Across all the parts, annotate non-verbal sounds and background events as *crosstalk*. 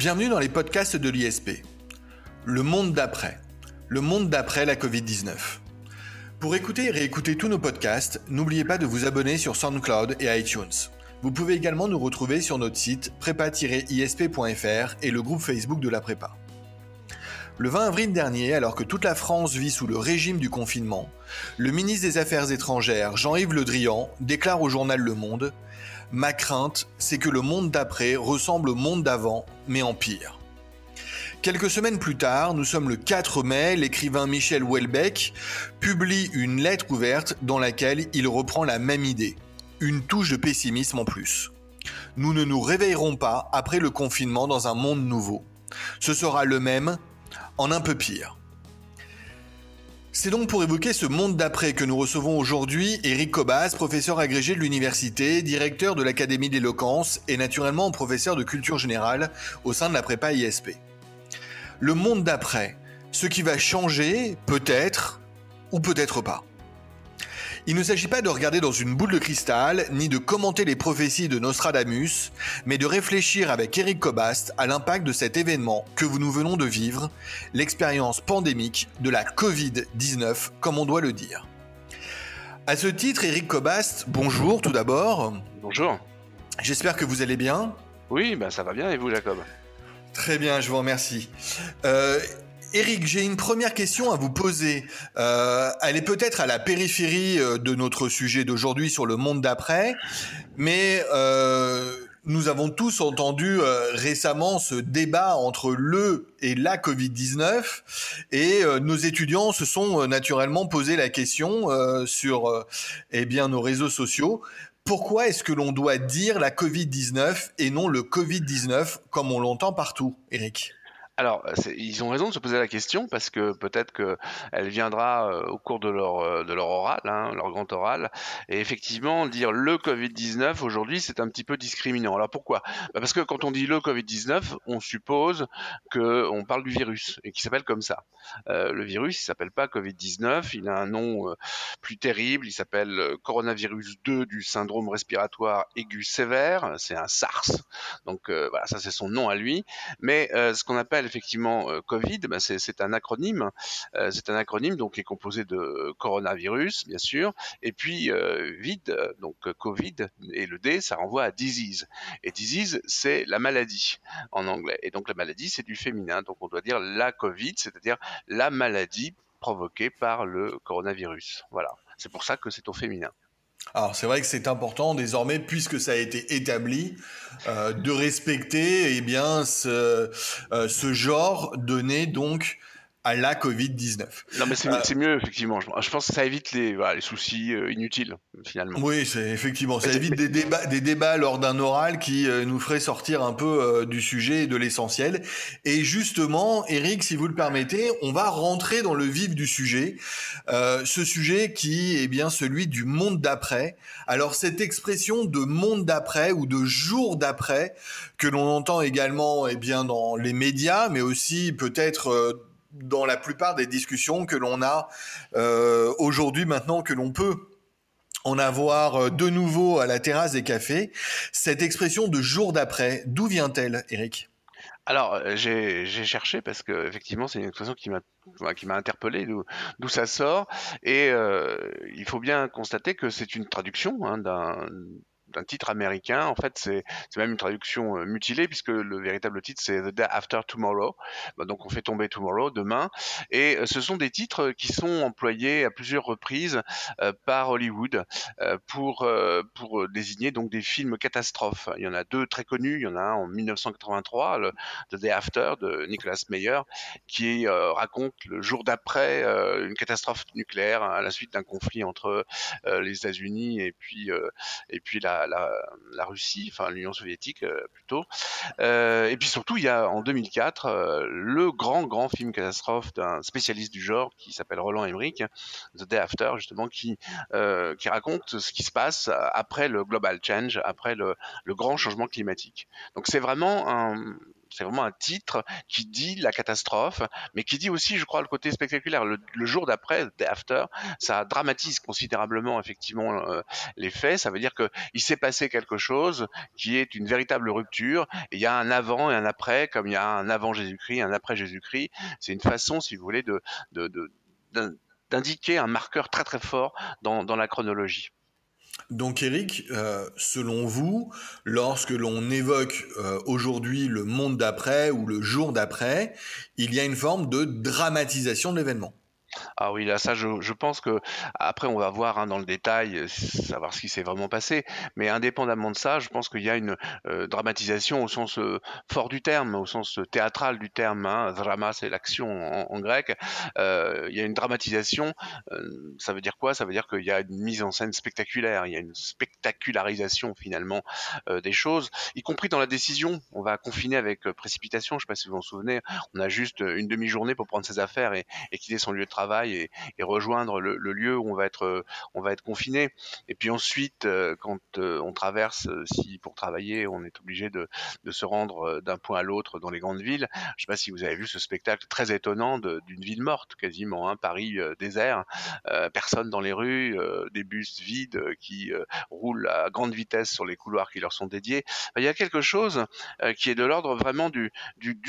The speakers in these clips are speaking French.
Bienvenue dans les podcasts de l'ISP. Le monde d'après. Le monde d'après la Covid-19. Pour écouter et réécouter tous nos podcasts, n'oubliez pas de vous abonner sur SoundCloud et iTunes. Vous pouvez également nous retrouver sur notre site prépa-isp.fr et le groupe Facebook de la prépa. Le 20 avril dernier, alors que toute la France vit sous le régime du confinement, le ministre des Affaires étrangères, Jean-Yves Le Drian, déclare au journal Le Monde Ma crainte, c'est que le monde d'après ressemble au monde d'avant, mais en pire. Quelques semaines plus tard, nous sommes le 4 mai, l'écrivain Michel Houellebecq publie une lettre ouverte dans laquelle il reprend la même idée. Une touche de pessimisme en plus. Nous ne nous réveillerons pas après le confinement dans un monde nouveau. Ce sera le même, en un peu pire. C'est donc pour évoquer ce monde d'après que nous recevons aujourd'hui Eric Cobas, professeur agrégé de l'université, directeur de l'Académie d'éloquence et naturellement professeur de culture générale au sein de la prépa ISP. Le monde d'après, ce qui va changer, peut-être, ou peut-être pas. Il ne s'agit pas de regarder dans une boule de cristal, ni de commenter les prophéties de Nostradamus, mais de réfléchir avec Eric Cobast à l'impact de cet événement que nous venons de vivre, l'expérience pandémique de la Covid-19, comme on doit le dire. À ce titre, Eric Cobast, bonjour tout d'abord. Bonjour. J'espère que vous allez bien. Oui, ben ça va bien et vous Jacob? Très bien, je vous remercie. Euh, Eric, j'ai une première question à vous poser. Euh, elle est peut-être à la périphérie euh, de notre sujet d'aujourd'hui sur le monde d'après, mais euh, nous avons tous entendu récemment ce débat entre le et la Covid-19 et nos étudiants se sont naturellement posé la question sur eh bien nos réseaux sociaux. Pourquoi est-ce que l'on doit dire la Covid-19 et non le Covid-19 comme on l'entend partout, Eric alors, ils ont raison de se poser la question parce que peut-être qu'elle viendra euh, au cours de leur, euh, leur oral, hein, leur grand oral. Et effectivement, dire le Covid-19 aujourd'hui, c'est un petit peu discriminant. Alors pourquoi? Bah, Parce que quand on dit le Covid-19, on suppose qu'on parle du virus et qu'il s'appelle comme ça. Euh, le virus, il s'appelle pas Covid-19, il a un nom plus terrible, il s'appelle coronavirus 2 du syndrome respiratoire aigu sévère, c'est un SARS. Donc voilà, ça c'est son nom à lui. Mais ce qu'on appelle effectivement euh, Covid, ben c'est un acronyme. Euh, c'est un acronyme donc qui est composé de coronavirus, bien sûr, et puis euh, vide, donc Covid et le D, ça renvoie à disease. Et disease, c'est la maladie en anglais. Et donc la maladie, c'est du féminin. Donc on doit dire la Covid, c'est-à-dire la maladie provoquée par le coronavirus. Voilà. C'est pour ça que c'est au féminin. Alors c'est vrai que c'est important désormais, puisque ça a été établi, euh, de respecter eh bien ce, euh, ce genre donné donc à la Covid-19. Non, mais euh, c'est mieux, effectivement. Je, pense que ça évite les, les soucis euh, inutiles, finalement. Oui, c'est effectivement. Ça évite des débats, des débats lors d'un oral qui euh, nous ferait sortir un peu du sujet et de l'essentiel. Et justement, Eric, si vous le permettez, on va rentrer dans le vif du sujet. ce sujet qui est bien celui du monde d'après. Alors, cette expression de monde d'après ou de jour d'après que l'on entend également eh bien, dans les médias, mais aussi peut-être dans la plupart des discussions que l'on a euh, aujourd'hui maintenant que l'on peut en avoir euh, de nouveau à la terrasse des cafés. Cette expression de jour d'après, d'où vient-elle, Eric? Alors, euh, j'ai cherché parce que effectivement, c'est une expression qui m'a qui m'a interpellé d'où ça sort et il faut bien constater que c'est une traduction hein, d'un d'un titre américain. En fait, c'est même une traduction euh, mutilée puisque le véritable titre c'est The Day After Tomorrow. Bah, donc on fait tomber Tomorrow demain. Et euh, ce sont des titres qui sont employés à plusieurs reprises euh, par Hollywood pour pour désigner donc des films catastrophes. Il y en a deux très connus. Il y en a un en 1983, le The Day After de Nicholas Meyer, qui raconte le jour d'après une catastrophe nucléaire à la suite d'un conflit entre les États-Unis et puis et puis la la, Russie, enfin l'Union soviétique euh, plutôt. Euh, et puis surtout, il y a en 2004 euh, le grand grand film catastrophe d'un spécialiste du genre qui s'appelle Roland Emmerich, The Day After justement, qui qui raconte ce qui se passe après le global change, après le, le grand changement climatique. Donc c'est vraiment un c'est vraiment un titre qui dit la catastrophe, mais qui dit aussi, je crois, le côté spectaculaire. Le, jour d'après, after, ça dramatise considérablement effectivement euh, les faits. Ça veut dire que il s'est passé quelque chose qui est une véritable rupture. Il y a un avant et un après, comme il y a un avant Jésus-Christ, un après Jésus-Christ. C'est une façon, si vous voulez, d'indiquer un marqueur très très fort dans la chronologie. Donc Eric, euh, selon vous, lorsque l'on évoque euh, aujourd'hui le monde d'après ou le jour d'après, il y a une forme de dramatisation de l'événement. Ah oui, là, ça, je, pense que après, on va voir hein, dans le détail, euh, savoir ce qui s'est vraiment passé. Mais indépendamment de ça, je pense qu'il y a une euh, dramatisation au sens euh, fort du terme, au sens théâtral du terme. Hein. Drama, c'est l'action en, grec. il y a une dramatisation. ça veut dire quoi? Ça veut dire qu'il y a une mise en scène spectaculaire. Il y a une spectacularisation finalement des choses, y compris dans la décision. On va confiner avec précipitation. Je ne sais pas si vous vous en souvenez. On a juste une demi-journée pour prendre ses affaires et, et quitter son lieu de travail travail et, rejoindre le, lieu où on va être euh, on va être confiné. Et puis ensuite, euh, quand euh, on traverse, si pour travailler, on est obligé de, se rendre d'un point à l'autre dans les grandes villes. Je ne sais pas si vous avez vu ce spectacle très étonnant d'une ville morte quasiment, hein, Paris désert, personne dans les rues, des bus vides qui roulent à grande vitesse sur les couloirs qui leur sont dédiés. Il y a quelque chose qui est de l'ordre vraiment du,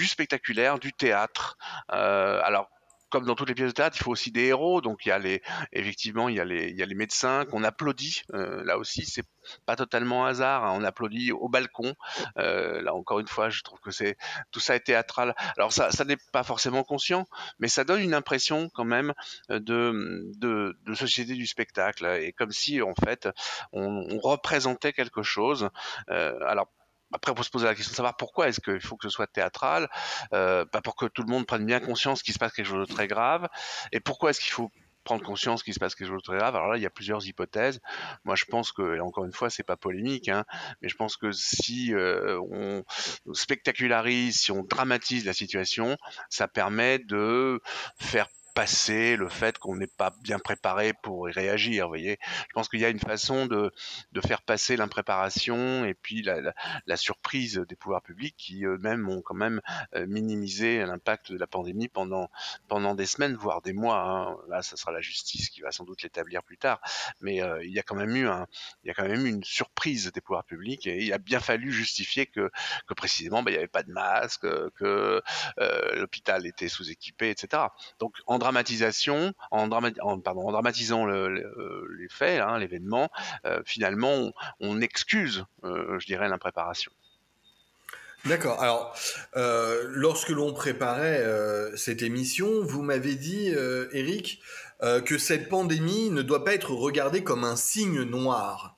spectaculaire, du théâtre. alors comme dans toutes les pièces de théâtre, il faut aussi des héros. Donc il y a les, effectivement, il y a les, il y a les médecins qu'on applaudit. Euh, là aussi, c'est pas totalement hasard. Hein. On applaudit au balcon. Euh, là encore une fois, je trouve que c'est tout ça est théâtral. Alors ça, ça n'est pas forcément conscient, mais ça donne une impression quand même de, de, de société du spectacle. Et comme si en fait on, représentait quelque chose. Euh, alors après, on peut se poser la question de savoir pourquoi est-ce qu'il faut que ce soit théâtral, euh, bah, pour que tout le monde prenne bien conscience qu'il se passe quelque chose de très grave, et pourquoi est-ce qu'il faut prendre conscience qu'il se passe quelque chose de très grave. Alors là, il y a plusieurs hypothèses. Moi, je pense que, et encore une fois, c'est pas polémique, hein, mais je pense que si euh, on spectacularise, si on dramatise la situation, ça permet de faire passer le fait qu'on n'est pas bien préparé pour y réagir. Vous voyez, je pense qu'il y a une façon de, de faire passer l'impréparation et puis la, surprise des pouvoirs publics qui eux-mêmes ont quand même euh, minimisé l'impact de la pandémie pendant pendant des semaines, voire des mois. Hein. Là, ce sera la justice qui va sans doute l'établir plus tard, mais euh, il y a quand même eu un, il y a quand même une surprise des pouvoirs publics et il a bien fallu justifier que que précisément, bah, il n'y avait pas de masque, que euh, l'hôpital était sous-équipé, etc. Donc en dramatisation, en, dramatisant les faits, hein, l'événement, euh, finalement, on, excuse, euh, je dirais, l'impréparation. D'accord. Alors, euh, lorsque l'on préparait cette émission, vous m'avez dit, Eric, que cette pandémie ne doit pas être regardée comme un signe noir.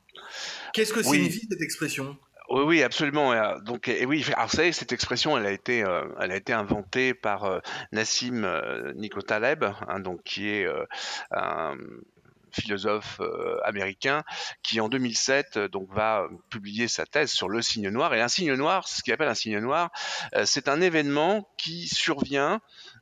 Qu'est-ce que signifie cette expression? Oui, absolument. Donc, et oui, vous savez, cette expression, elle a été, euh, elle a été inventée par euh, Nassim euh, Taleb, hein, donc qui est euh, un philosophe américain qui en 2007 donc va publier sa thèse sur le signe noir et un signe noir ce qu'il appelle un signe noir c'est un événement qui survient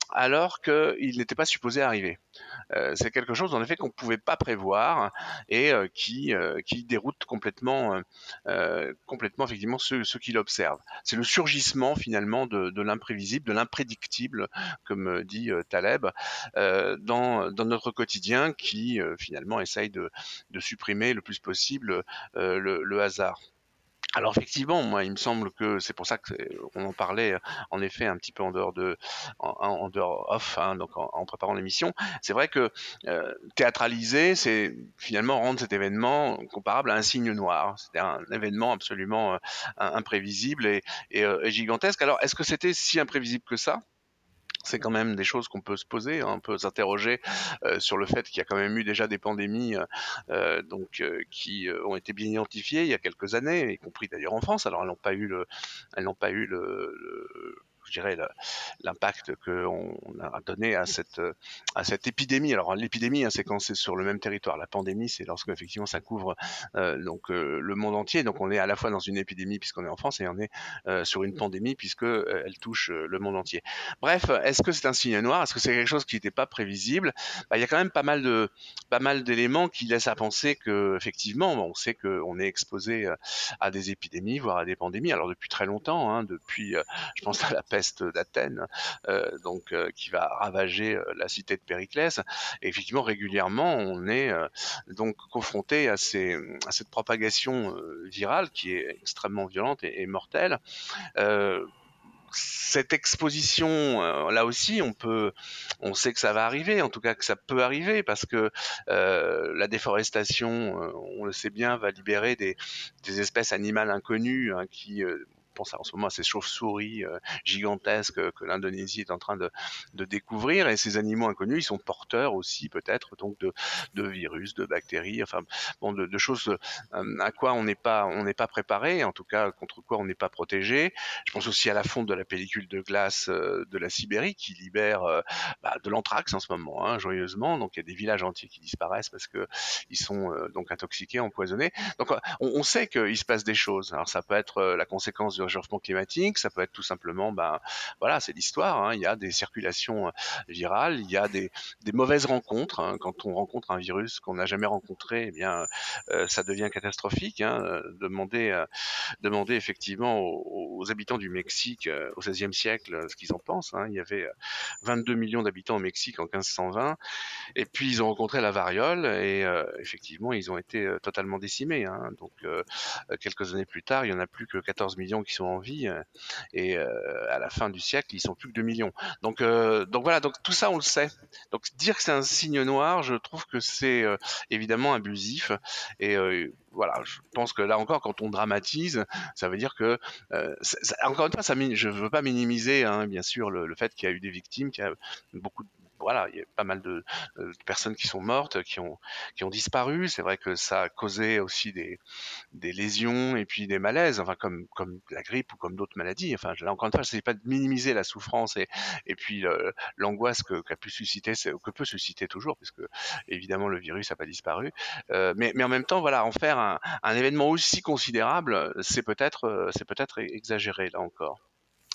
alors qu'il n'était pas supposé arriver euh, c'est quelque chose en effet qu'on ne pouvait pas prévoir et euh, qui, euh, qui déroute complètement, complètement effectivement ceux, qui l'observent. C'est le surgissement finalement de, l'imprévisible, de l'imprédictible, comme dit Taleb, dans, notre quotidien qui finalement essaye de, supprimer le plus possible le, le hasard. Alors effectivement, moi, il me semble que c'est pour ça qu'on en parlait en effet un petit peu en dehors de, en, dehors off, hein, donc en, préparant l'émission. C'est vrai que euh, théâtraliser, c'est finalement rendre cet événement comparable à un signe noir, c'est-à-dire un événement absolument euh, imprévisible et, euh, et gigantesque. Alors, est-ce que c'était si imprévisible que ça? C'est quand même des choses qu'on peut se poser, hein, on peut s'interroger euh, sur le fait qu'il y a quand même eu déjà des pandémies euh, euh donc qui ont été bien identifiées il y a quelques années, y compris d'ailleurs en France. Alors elles n'ont pas eu le, elles n'ont pas eu le je dirais, l'impact qu'on a donné à cette, à cette épidémie. Alors l'épidémie, hein, c'est quand c'est sur le même territoire. La pandémie, c'est lorsque effectivement ça couvre donc le monde entier. Donc on est à la fois dans une épidémie puisqu'on est en France et on est sur une pandémie puisque elle touche le monde entier. Bref, est-ce que c'est un signe noir? Est-ce que c'est quelque chose qui n'était pas prévisible? Bah, Il y a quand même pas mal de pas mal d'éléments qui laissent à penser que effectivement, on sait qu'on est exposé à des épidémies, voire à des pandémies. Alors depuis très longtemps, hein, depuis, je pense à la peste d'Athènes, donc qui va ravager la cité de Périclès. Et effectivement, régulièrement, on est donc confronté à, cette propagation virale qui est extrêmement violente et, mortelle. Euh, cette exposition, euh, là aussi, on peut, on sait que ça va arriver, en tout cas que ça peut arriver, parce que euh, la déforestation, euh, on le sait bien, va libérer des, des espèces animales inconnues hein, qui en ce moment à ces chauves-souris euh, gigantesques que l'Indonésie est en train de, de, découvrir. Et ces animaux inconnus, ils sont porteurs aussi peut-être donc de, de, virus, de bactéries, enfin bon, de, de choses euh, à quoi on n'est pas on n'est pas préparé, en tout cas contre quoi on n'est pas protégé. Je pense aussi à la fonte de la pellicule de glace euh, de la Sibérie qui libère bah, de l'anthrax en ce moment, hein, joyeusement. Donc il y a des villages entiers qui disparaissent parce que ils sont donc intoxiqués, empoisonnés. Donc on, on sait qu'il se passe des choses. Alors ça peut être la conséquence du réchauffement climatique, ça peut être tout simplement, ben voilà, c'est l'histoire. Hein. il y a des circulations euh, virales, il y a des, mauvaises rencontres. Hein. quand on rencontre un virus qu'on n'a jamais rencontré, eh bien, euh, ça devient catastrophique. Hein. Euh, demander effectivement aux, habitants du Mexique au XVIe siècle ce qu'ils en pensent. Il y avait 22 millions d'habitants au Mexique en 1520, et puis ils ont rencontré la variole et effectivement ils ont été totalement décimés. Donc quelques années plus tard, il y en a plus que 14 millions qui sont en vie euh, et euh, à la fin du siècle, ils sont plus que 2 millions. Donc, euh, donc voilà, donc tout ça on le sait. Donc dire que c'est un signe noir, je trouve que c'est évidemment abusif et voilà, je pense que là encore, quand on dramatise, ça veut dire que, encore une fois, ça, je ne veux pas minimiser, hein, bien sûr, le, le fait qu'il y a eu des victimes, qu'il y a beaucoup voilà, il y a pas mal de, personnes qui sont mortes, qui ont, qui ont disparu. C'est vrai que ça a causé aussi des, des lésions et puis des malaises, enfin comme, comme la grippe ou comme d'autres maladies. Enfin, là encore une fois, je ne pas de minimiser la souffrance et, et puis l'angoisse que qu'a pu susciter, que peut susciter toujours, puisque évidemment le virus n'a pas disparu. Euh, mais, mais en même temps, voilà, en faire un, un événement aussi considérable, c'est peut-être, c'est peut-être exagéré là encore.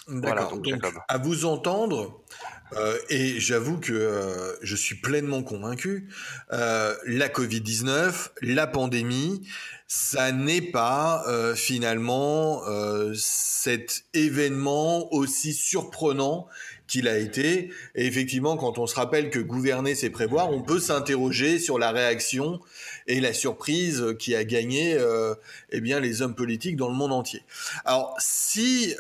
D'accord. donc, à vous entendre, euh, et j'avoue que euh, je suis pleinement convaincu, euh, la Covid-19, la pandémie, ça n'est pas euh, finalement euh, cet événement aussi surprenant qu'il a été. Et effectivement, quand on se rappelle que gouverner, c'est prévoir, on peut s'interroger sur la réaction et la surprise qui a gagné euh, eh bien, les hommes politiques dans le monde entier. Alors, si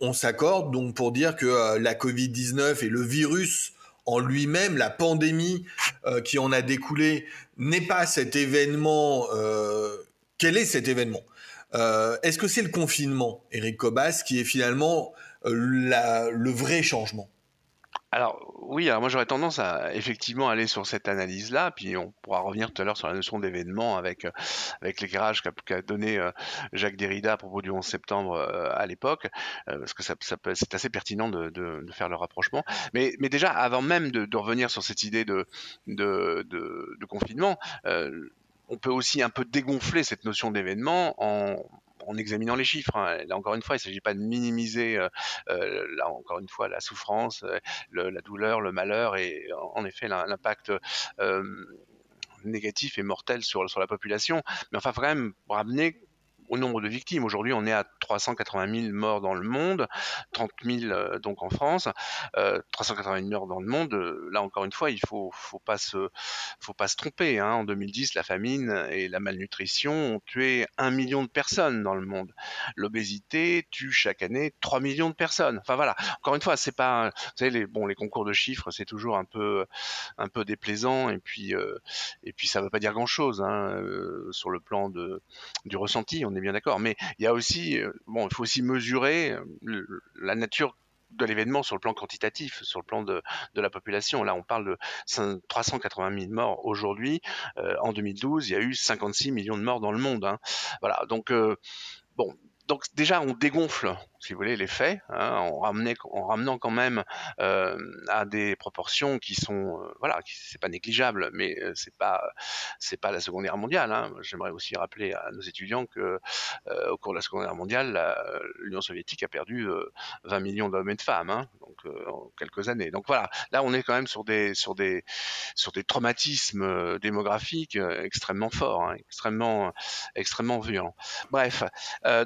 on s'accorde donc pour dire que euh, la Covid-19 et le virus en lui-même, la pandémie euh, qui en a découlé, n'est pas cet événement. Euh, quel est cet événement? Est-ce que c'est le confinement, Eric Cobas, qui est finalement le vrai changement? Alors oui, alors moi j'aurais tendance à effectivement aller sur cette analyse-là, puis on pourra revenir tout à l'heure sur la notion d'événement avec euh, avec l'éclairage qu'a donné euh, Jacques Derrida à propos du 11 septembre euh, à l'époque, parce que c'est assez pertinent de, faire le rapprochement. Mais, déjà, avant même de, revenir sur cette idée de confinement, on peut aussi un peu dégonfler cette notion d'événement en en examinant les chiffres. Hein. Là encore une fois, il ne s'agit pas de minimiser euh, euh, là encore une fois la souffrance, euh, la douleur, le malheur et en, effet l'impact négatif et mortel sur, sur la population. Mais enfin, quand même ramener au nombre de victimes. Aujourd'hui, on est à 380 000 morts dans le monde, 30 000 euh, donc en France, euh, 380 000 morts dans le monde. Euh, là encore une fois, il faut faut pas se tromper. Hein. En 2010, la famine et la malnutrition ont tué un million de personnes dans le monde. L'obésité tue chaque année 3 millions de personnes. Enfin voilà. Encore une fois, c'est pas vous savez les bon les concours de chiffres, c'est toujours un peu déplaisant et puis euh, et veut pas dire grand chose hein, euh, sur le plan du ressenti. On bien d'accord. Mais il y a aussi, euh, bon, il faut aussi mesurer euh, la nature de l'événement sur le plan quantitatif, sur le plan de, la population. Là, on parle de 380 000 morts aujourd'hui. Euh, en 2012, il y a eu 56 millions de morts dans le monde. Hein. Voilà, donc bon, donc déjà, on dégonfle, si vous voulez, les faits, hein, en, ramenant quand même euh, à des proportions qui sont, euh, voilà, c'est pas négligeable, mais euh, c'est pas, c'est pas la Seconde Guerre mondiale. Hein. J'aimerais aussi rappeler à nos étudiants que au cours de la Seconde Guerre mondiale, l'Union soviétique a perdu 20 millions d'hommes et de femmes, hein, donc en quelques années. Donc voilà, là, on est quand même sur des, sur des, sur des traumatismes démographiques extrêmement forts, extrêmement, extrêmement violents. Bref,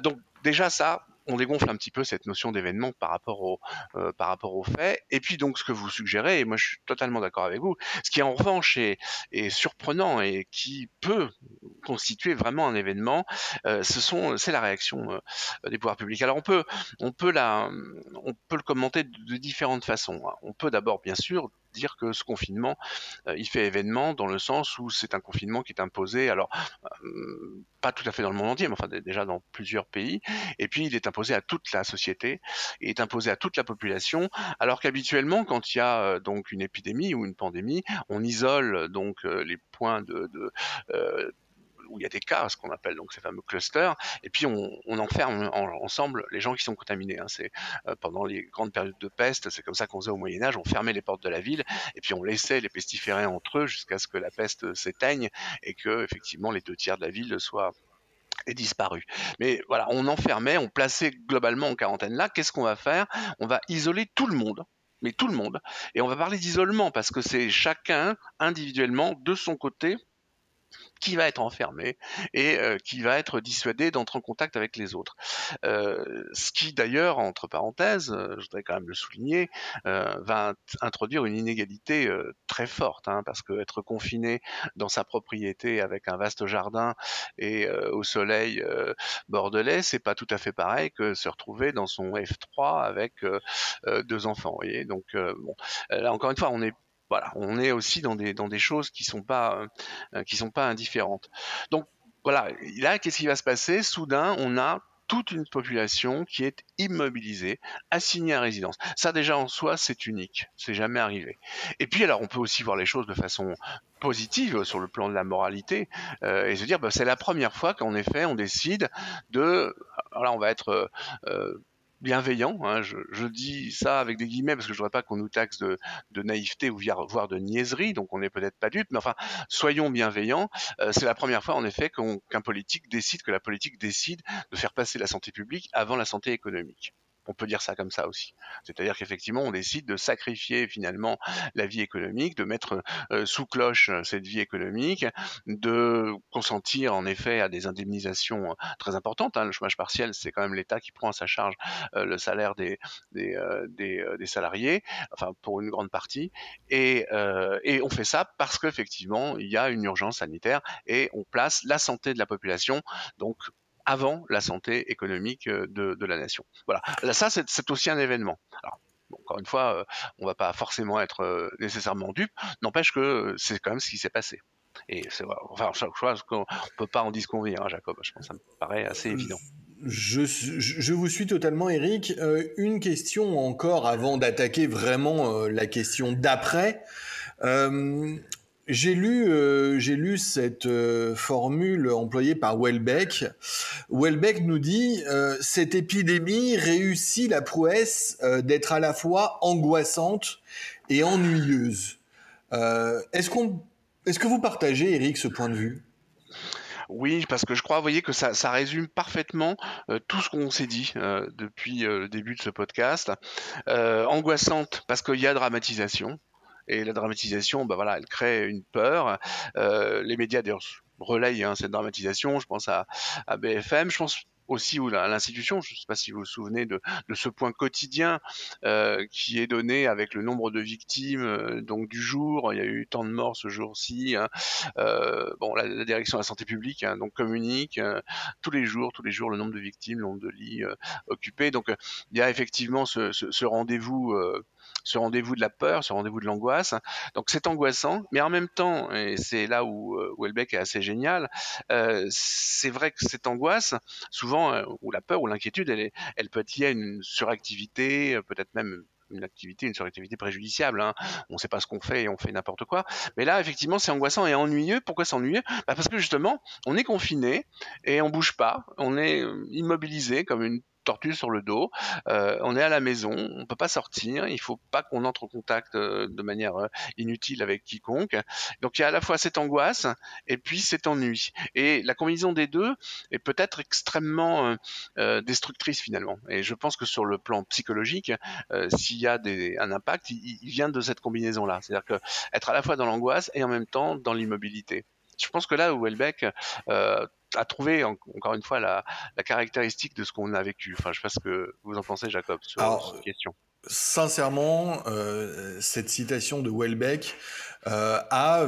donc déjà ça, on dégonfle un petit peu cette notion d'événement par rapport au euh, par rapport aux faits. Et puis donc ce que vous suggérez, et moi je suis totalement d'accord avec vous, ce qui en revanche est, surprenant et qui peut constituer vraiment un événement, euh, c'est la réaction euh, des pouvoirs publics. Alors on peut la le commenter de différentes façons. Hein. On peut d'abord bien sûr dire que ce confinement, euh, il fait événement dans le sens où c'est un confinement qui est imposé, alors euh, pas tout à fait dans le monde entier, mais enfin déjà dans plusieurs pays, et puis il est imposé à toute la société, il est imposé à toute la population, alors qu'habituellement, quand il y a euh, donc une épidémie ou une pandémie, on isole donc les points de, de où il y a des cas, ce qu'on appelle donc ces fameux clusters, et puis on, enferme ensemble les gens qui sont contaminés. Hein. C'est euh, pendant les grandes périodes de peste, c'est comme ça qu'on faisait au Moyen Âge, on fermait les portes de la ville et puis on laissait les pestiférés entre eux jusqu'à ce que la peste s'éteigne et que effectivement les deux tiers de la ville soient aient disparu. Mais voilà, on enfermait, on plaçait globalement en quarantaine là. Qu'est-ce qu'on va faire? On va isoler tout le monde mais tout le monde. Et on va parler d'isolement parce que c'est chacun individuellement de son côté qui va être enfermé et euh, qui va être dissuadé d'entrer en contact avec les autres. Euh, ce qui d'ailleurs, entre parenthèses, euh, je voudrais quand même le souligner, va introduire une inégalité très forte, hein, parce que être confiné dans sa propriété avec un vaste jardin et au soleil bordelais, c'est pas tout à fait pareil que se retrouver dans son F3 avec deux enfants. Donc encore une fois, on est voilà, on est aussi dans des, choses qui sont pas, euh, qui sont pas indifférentes. Donc voilà, là, qu'est-ce qui va se passer? Soudain, on a toute une population qui est immobilisée, assignée à résidence. Ça déjà en soi, c'est unique, c'est jamais arrivé. Et puis alors, on peut aussi voir les choses de façon positive sur le plan de la moralité euh, et se dire, bah, c'est la première fois qu'en effet, on décide de, alors on va être euh, bienveillant. Hein, je, dis ça avec des guillemets parce que je voudrais pas qu'on nous taxe de, naïveté ou voire de niaiserie, donc on n'est peut-être pas dupe, mais enfin, soyons bienveillants. Euh, c'est la première fois en effet qu'un politique décide, que la politique décide de faire passer la santé publique avant la santé économique. On peut dire ça comme ça aussi. C'est-à-dire qu'effectivement, on décide de sacrifier finalement la vie économique, de mettre euh, sous cloche euh, cette vie économique, de consentir en effet à des indemnisations euh, très importantes. Hein. Le chômage partiel, c'est quand même l'État qui prend à sa charge le salaire des, salariés, enfin pour une grande partie. Et, et on fait ça parce qu'effectivement, il y a une urgence sanitaire et on place la santé de la population, donc avant la santé économique euh, de, la nation. Voilà. Ça, c'est aussi un événement. Alors, encore une fois, euh, on ne va pas forcément être euh, nécessairement dupe, n'empêche que c'est quand même ce qui s'est passé. Et c'est enfin, chaque fois qu'on ne peut pas en disconvenir, hein, Jacob. Je pense que ça me paraît assez évident. Je, je, vous suis totalement, Eric. une question encore avant d'attaquer vraiment la question d'après. J'ai lu, euh, j'ai lu cette euh, formule employée par Welbeck. Welbeck nous dit euh, cette épidémie réussit la prouesse d'être à la fois angoissante et ennuyeuse. est-ce qu'on, est-ce que vous partagez, Eric, ce point de vue? Oui, parce que je crois, voyez, que ça, ça résume parfaitement tout ce qu'on s'est dit depuis le début de ce podcast. angoissante parce qu'il y a dramatisation, et la dramatisation, bah voilà, elle crée une peur. Euh, les médias d'ailleurs relayent hein, cette dramatisation. Je pense à, BFM. Je pense aussi ou l'institution, je ne sais pas si vous vous souvenez de, ce point quotidien euh, qui est donné avec le nombre de victimes euh, donc du jour, il y a eu tant de morts ce jour-ci. Hein. Bon, la, direction de la santé publique hein, donc communique tous les jours, tous les jours le nombre de victimes, le nombre de lits occupés. Donc il y a effectivement ce rendez-vous ce rendez-vous de la peur, ce rendez-vous de l'angoisse. Donc c'est angoissant, mais en même temps, et c'est là où euh, Welbeck est assez génial, euh, c'est vrai que cette angoisse, souvent, euh, ou la peur ou l'inquiétude, elle, peut être liée à une suractivité, peut-être même une activité, une suractivité préjudiciable. Hein. On ne sait pas ce qu'on fait et on fait n'importe quoi. Mais là, effectivement, c'est angoissant et ennuyeux. Pourquoi c'est ennuyeux bah Parce que justement, on est confiné et on bouge pas. On est immobilisé comme une tortue sur le dos. Euh, on est à la maison, on peut pas sortir. Il faut pas qu'on entre en contact euh, de manière euh, inutile avec quiconque. Donc il y a à la fois cette angoisse et puis cet ennui. Et la combinaison des deux est peut-être extrêmement destructrice finalement. Et je pense que sur le plan psychologique, s'il y a un impact, il, vient de cette combinaison-là. C'est-à-dire que être à la fois dans l'angoisse et en même temps dans l'immobilité. Je pense que là où Welbeck a trouvé encore une fois la, caractéristique de ce qu'on a vécu. Enfin, je sais pas ce que vous en pensez, Jacob, sur cette question. Sincèrement, euh, cette citation de Welbeck euh, a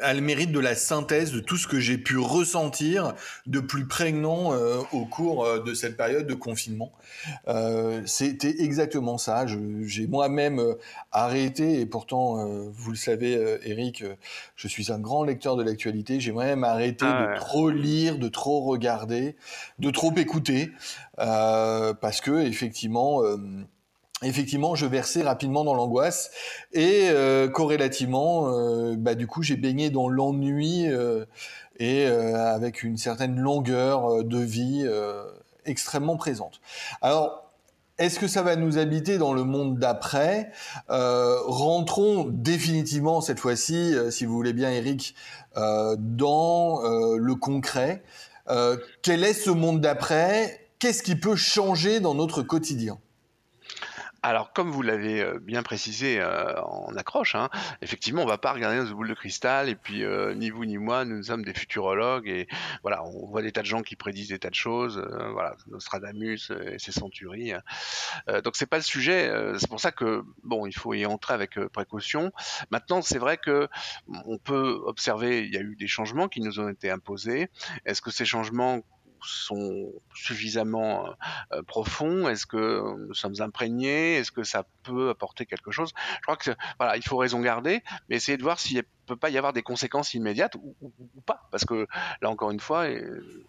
a le mérite de la synthèse de tout ce que j'ai pu ressentir de plus prégnant euh, au cours euh, de cette période de confinement. Euh, C'était exactement ça. J'ai moi-même euh, arrêté, et pourtant, vous le savez, Eric, je suis un grand lecteur de l'actualité. J'ai moi-même arrêté ah de trop lire, de trop regarder, de trop écouter, parce que effectivement effectivement, je versais rapidement dans l'angoisse et euh, corrélativement, euh, bah, du coup, j'ai baigné dans l'ennui euh, et avec une certaine longueur de vie extrêmement présente. Alors, est-ce que ça va nous habiter dans le monde d'après? Rentrons définitivement cette fois-ci, si vous voulez bien, Eric, dans le concret. quel est ce monde d'après? Qu'est-ce qui peut changer dans notre quotidien? Alors, comme vous l'avez euh, bien précisé euh, en accroche, hein, effectivement, on va pas regarder nos boules de cristal et puis euh, ni vous ni moi, nous sommes des futurologues et voilà, on voit des tas de gens qui prédisent des tas de choses, voilà, Nostradamus et ses centuries. Donc c'est pas le sujet. c'est pour ça que bon, il faut y entrer avec précaution. Maintenant, c'est vrai que on peut observer, il y a eu des changements qui nous ont été imposés. Est-ce que ces changements sont suffisamment euh, profonds? Est-ce que nous sommes imprégnés? Est-ce que ça peut apporter quelque chose? Je crois que voilà, il faut raison garder, mais essayer de voir s'il peut pas y avoir des conséquences immédiates ou, pas, parce que là encore une fois,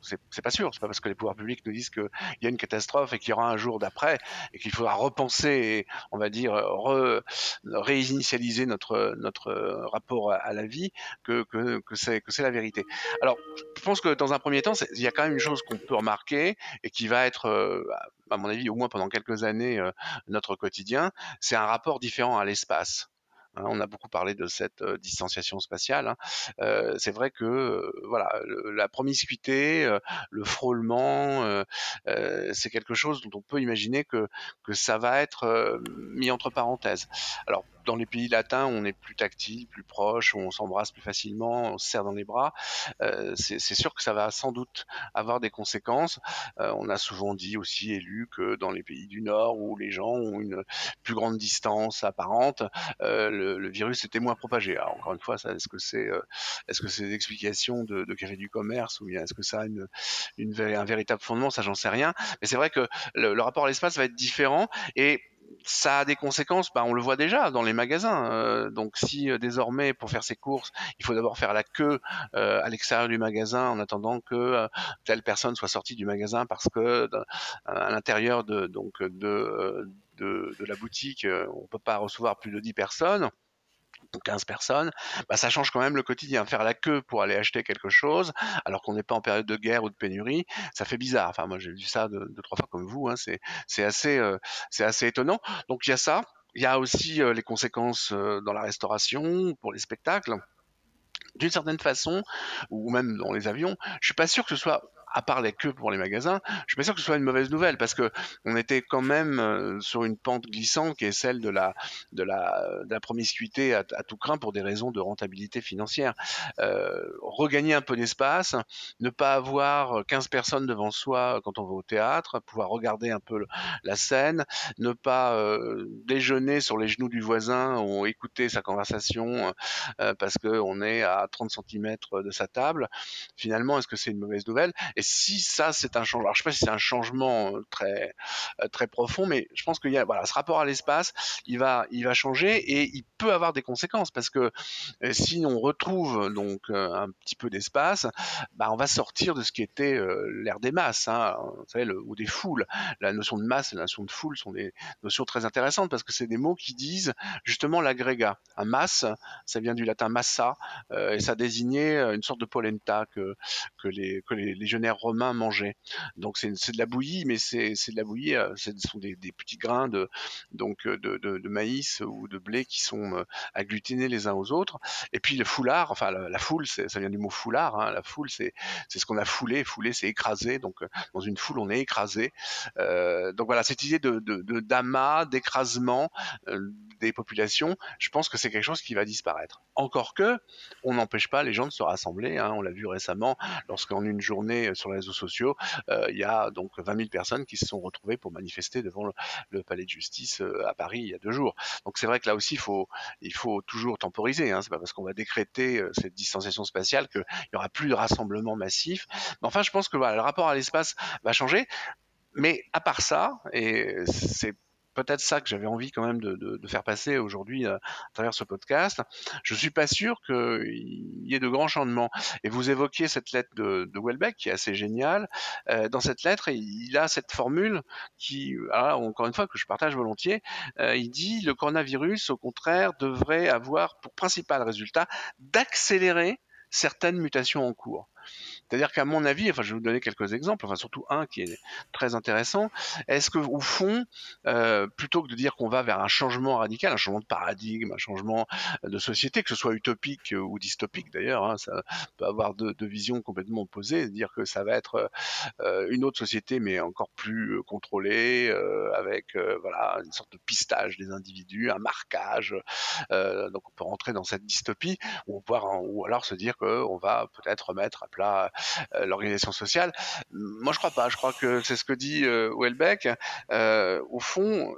c'est pas sûr. C'est pas parce que les pouvoirs publics nous disent qu'il y a une catastrophe et qu'il y aura un jour d'après et qu'il faudra repenser, et, on va dire, réinitialiser notre notre rapport à, la vie que que, c'est la vérité. Alors, je pense que dans un premier temps, il y a quand même une chose qu'on peut remarquer et qui va être, euh, à mon avis, au moins pendant quelques années, euh, notre quotidien, c'est un rapport différent à l'espace. Hein, on a beaucoup parlé de cette distanciation spatiale. Hein. c'est vrai que voilà, la promiscuité, le frôlement, c'est quelque chose dont on peut imaginer que, ça va être mis entre parenthèses. Dans les pays latins, on est plus tactile, plus proche, on s'embrasse plus facilement, on se serre dans les bras. Euh, c'est sûr que ça va sans doute avoir des conséquences. Euh, on a souvent dit aussi et lu que dans les pays du Nord, où les gens ont une plus grande distance apparente, euh, le, virus était moins propagé. Alors, encore une fois, est-ce que c'est est-ce que c'est des explications de, de du commerce ou bien est-ce que ça a une, une, un véritable fondement? Ça, j'en sais rien. Mais c'est vrai que le, le rapport à l'espace va être différent et ça a des conséquences, bah, on le voit déjà dans les magasins. Euh, donc si euh, désormais pour faire ses courses, il faut d'abord faire la queue euh, à l'extérieur du magasin en attendant que telle personne soit sortie du magasin parce que à l'intérieur de la boutique, on peut pas recevoir plus de 10 personnes. 15 personnes, bah, ça change quand même le quotidien. Faire la queue pour aller acheter quelque chose, alors qu'on n'est pas en période de guerre ou de pénurie, ça fait bizarre. Enfin, moi j'ai vu ça deux, trois fois comme vous. Hein. C'est assez, euh, assez étonnant. Donc il y a ça. Il y a aussi euh, les conséquences euh, dans la restauration, pour les spectacles d'une certaine façon, ou même dans les avions, je suis pas sûr que ce soit à part les queues pour les magasins, je suis pas sûr que ce soit une mauvaise nouvelle parce que on était quand même euh, sur une pente glissante qui est celle de la de la, promiscuité à, tout craint pour des raisons de rentabilité financière. Euh, regagner un peu d'espace, ne pas avoir 15 personnes devant soi quand on va au théâtre, pouvoir regarder un peu la scène, ne pas euh, déjeuner sur les genoux du voisin ou écouter sa conversation parce que on est à 30 cm de sa table. Finalement, est-ce que c'est une mauvaise nouvelle? Si ça, c'est un changement, alors je sais pas si c'est un changement très très profond, mais je pense qu'il y a voilà, ce rapport à l'espace, il va il va changer et il peut avoir des conséquences parce que si on retrouve donc un petit peu d'espace, bah, on va sortir de ce qui était l'ère des masses, hein, vous savez, ou des foules. La notion de masse et la notion de foule sont des notions très intéressantes parce que c'est des mots qui disent justement l'agrégat. Un masse, ça vient du latin massa et ça désignait une sorte de polenta que que les que les romains mangeaient. Donc c'est de la bouillie, mais c'est de la bouillie, ce sont des, petits grains de donc de, de, maïs ou de blé qui sont agglutinés les uns aux autres. Et puis le foulard, enfin la, foule, ça vient du mot foulard. Hein. La foule, c'est ce qu'on a foulé. Foulé, c'est écrasé. Donc dans une foule, on est écrasé. Euh, donc voilà, cette idée de, d'amas, d'écrasement euh, des populations, je pense que c'est quelque chose qui va disparaître. Encore que, on n'empêche pas les gens de se rassembler. Hein. On l'a vu récemment, lorsqu'en une journée euh, sur les réseaux sociaux, il y a donc 20 000 personnes qui se sont retrouvées pour manifester devant le, palais de justice à Paris il y a deux jours. Donc c'est vrai que là aussi, il faut, il faut toujours temporiser. Hein. C'est pas parce qu'on va décréter cette distanciation spatiale qu'il y aura plus de rassemblement massif. Mais enfin, je pense que voilà, le rapport à l'espace va changer. Mais à part ça, et c'est peut-être ça que j'avais envie quand même de, faire passer aujourd'hui euh, à, travers ce podcast. Je suis pas sûr qu'il y ait de grands changements. Et vous évoquiez cette lettre de, de Welbeck qui est assez géniale. Euh, dans cette lettre, il a cette formule qui, encore une fois, que je partage volontiers. Euh, il dit le coronavirus, au contraire, devrait avoir pour principal résultat d'accélérer certaines mutations en cours. C'est-à-dire qu'à mon avis, enfin, je vais vous donner quelques exemples, enfin surtout un qui est très intéressant. Est-ce que au fond, euh, plutôt que de dire qu'on va vers un changement radical, un changement de paradigme, un changement de société, que ce soit utopique ou dystopique d'ailleurs, hein, ça peut avoir deux, visions complètement opposées, dire que ça va être euh, une autre société mais encore plus contrôlée, euh, avec voilà une sorte de pistage des individus, un marquage. donc on peut rentrer dans cette dystopie, ou, ou alors se dire qu'on va peut-être remettre à plat euh, l'organisation sociale. Moi, je crois pas. Je crois que c'est ce que dit euh, Houellebecq. Euh, au fond,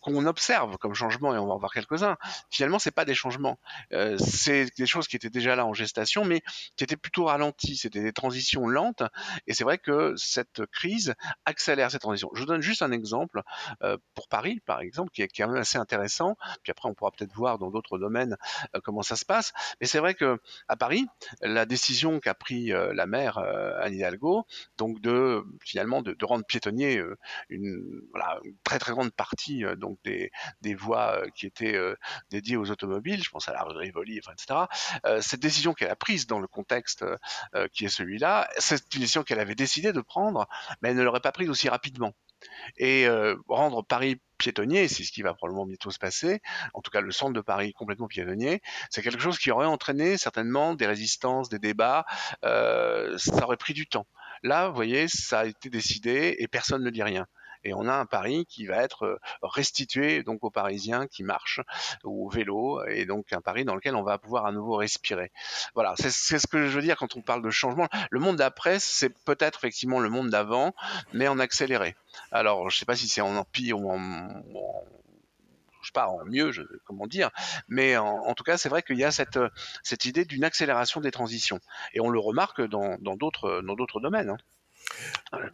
qu'on observe comme changement, et on va en voir quelques-uns, finalement, c'est pas des changements. Euh, c'est des choses qui étaient déjà là en gestation, mais qui étaient plutôt ralenties. C'était des transitions lentes. Et c'est vrai que cette crise accélère cette transition. Je vous donne juste un exemple euh, pour Paris, par exemple, qui est quand même assez intéressant. Puis après, on pourra peut-être voir dans d'autres domaines euh, comment ça se passe. Mais c'est vrai que à Paris, la décision qu'a pris la maire Anne Hidalgo, donc de finalement de, rendre piétonnier une, une très très grande partie donc des voies euh, qui étaient euh, dédiées aux automobiles, je pense à la rue de Rivoli, etc. Euh, cette décision qu'elle a prise dans le contexte qui est celui-là, c'est une décision qu'elle avait décidé de prendre, mais elle ne l'aurait pas prise aussi rapidement. Et rendre Paris piétonnier, c'est ce qui va probablement bientôt se passer, en tout cas le centre de Paris complètement piétonnier, c'est quelque chose qui aurait entraîné certainement des résistances, des débats, ça aurait pris du temps. Là, vous voyez, ça a été décidé et personne ne dit rien et on a un Paris qui va être euh, restitué donc aux Parisiens qui marchent ou au vélo et donc un Paris dans lequel on va pouvoir à nouveau respirer. Voilà, c'est ce que je veux dire quand on parle de changement. Le monde d'après, c'est peut-être effectivement le monde d'avant, mais en accéléré. Alors, je ne sais pas si c'est en empire ou en, je sais en mieux, comment dire, mais en, tout cas, c'est vrai qu'il y a cette, cette idée d'une accélération des transitions, et on le remarque dans d'autres dans domaines. Hein.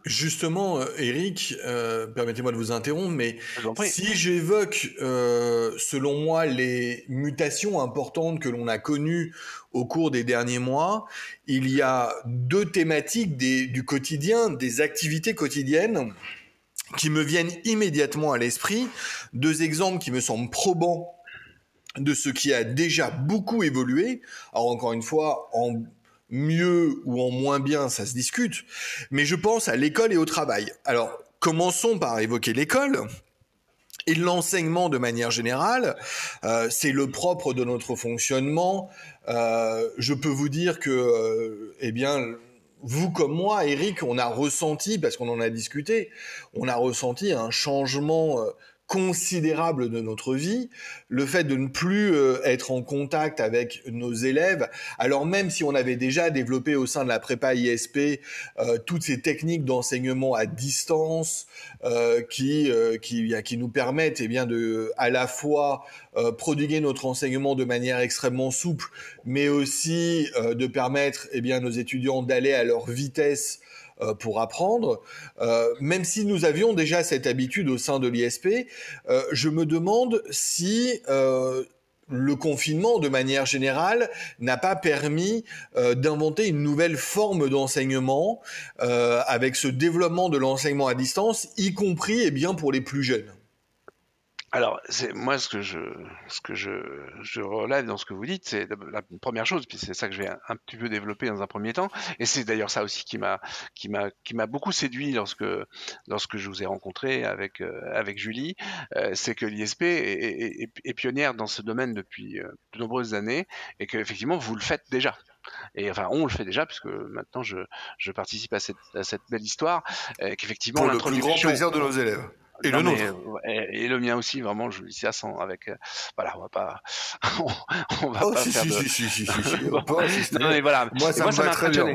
Justement, euh, Eric, euh, permettez-moi de vous interrompre, mais si j'évoque, euh, selon moi, les mutations importantes que l'on a connues au cours des derniers mois, il y a deux thématiques du quotidien, des activités quotidiennes qui me viennent immédiatement à l'esprit, deux exemples qui me semblent probants de ce qui a déjà beaucoup évolué. Alors encore une fois, en mieux ou en moins bien, ça se discute, mais je pense à l'école et au travail. Alors, commençons par évoquer l'école. Et l'enseignement de manière générale, euh, c'est le propre de notre fonctionnement. Euh, je peux vous dire que, euh, eh bien, vous comme moi, Eric, on a ressenti, parce qu'on en a discuté, on a ressenti un changement considérable de notre vie, le fait de ne plus euh, être en contact avec nos élèves, alors même si on avait déjà développé au sein de la prépa ISP euh, toutes ces techniques d'enseignement à distance euh, qui, qui, qui nous permettent eh bien, de à la fois prodiguer notre enseignement de manière extrêmement souple, mais aussi de permettre eh bien, nos étudiants d'aller à leur vitesse pour apprendre. même si nous avions déjà cette habitude au sein de l'ISP, je me demande si le confinement, de manière générale, n'a pas permis euh, d'inventer une nouvelle forme d'enseignement euh, avec ce développement de l'enseignement à distance, y compris et eh bien pour les plus jeunes. Alors, c'est moi ce que je ce que je, je relève dans ce que vous dites, c'est la première chose, puis c'est ça que je vais un, petit peu développer dans un premier temps, et c'est d'ailleurs ça aussi qui m'a qui m'a qui m'a beaucoup séduit lorsque lorsque je vous ai rencontré avec euh, avec Julie, euh, c'est que l'ISP est, est, pionnière dans ce domaine depuis euh, de nombreuses années, et qu'effectivement vous le faites déjà. Et enfin, on le fait déjà, puisque maintenant je, je participe à cette, à cette belle histoire, qu'effectivement... Pour le plus grand plaisir de nos élèves. Et le nôtre. et, le mien aussi, vraiment, je le dis ça sans, avec, euh, voilà, on va pas, *laughs* on, va oh, pas si, faire si, de... si, si, si, si, *laughs* non, mais voilà. Moi, ça me va très bien.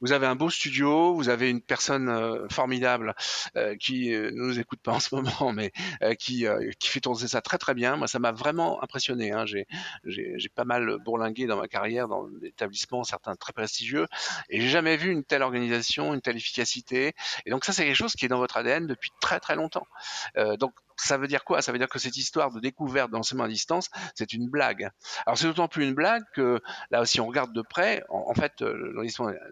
Vous avez un beau studio, vous avez une personne euh, formidable euh, qui ne nous écoute pas en ce moment, mais qui, qui fait tourner ça très très bien. Moi, ça m'a vraiment impressionné. Hein. J'ai, j'ai, pas mal bourlingué dans ma carrière dans des établissements, certains très prestigieux, et j'ai jamais vu une telle organisation, une telle efficacité. Et donc ça, c'est quelque chose qui est dans votre ADN depuis très très longtemps. donc ça veut dire quoi? Ça veut dire que cette histoire de découverte d'enseignement à distance, c'est une blague. Alors c'est d'autant plus une blague que là, si on regarde de près, en, fait, euh,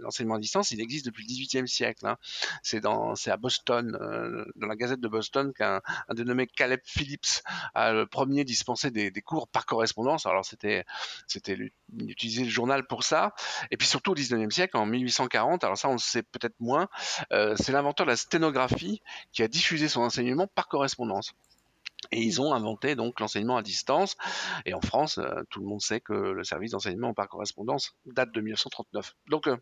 l'enseignement à distance, il existe depuis le XVIIIe siècle. Hein. C'est à Boston, euh, dans la Gazette de Boston, qu'un un dénommé Caleb Phillips a le premier dispensé des, cours par correspondance. Alors c'était, c'était utiliser le journal pour ça. Et puis surtout au XIXe siècle, en 1840, alors ça on le sait peut-être moins, euh, c'est l'inventeur de la sténographie qui a diffusé son enseignement par correspondance. Et ils ont inventé donc l'enseignement à distance. Et en France, euh, tout le monde sait que le service d'enseignement par correspondance date de 1939. Donc euh,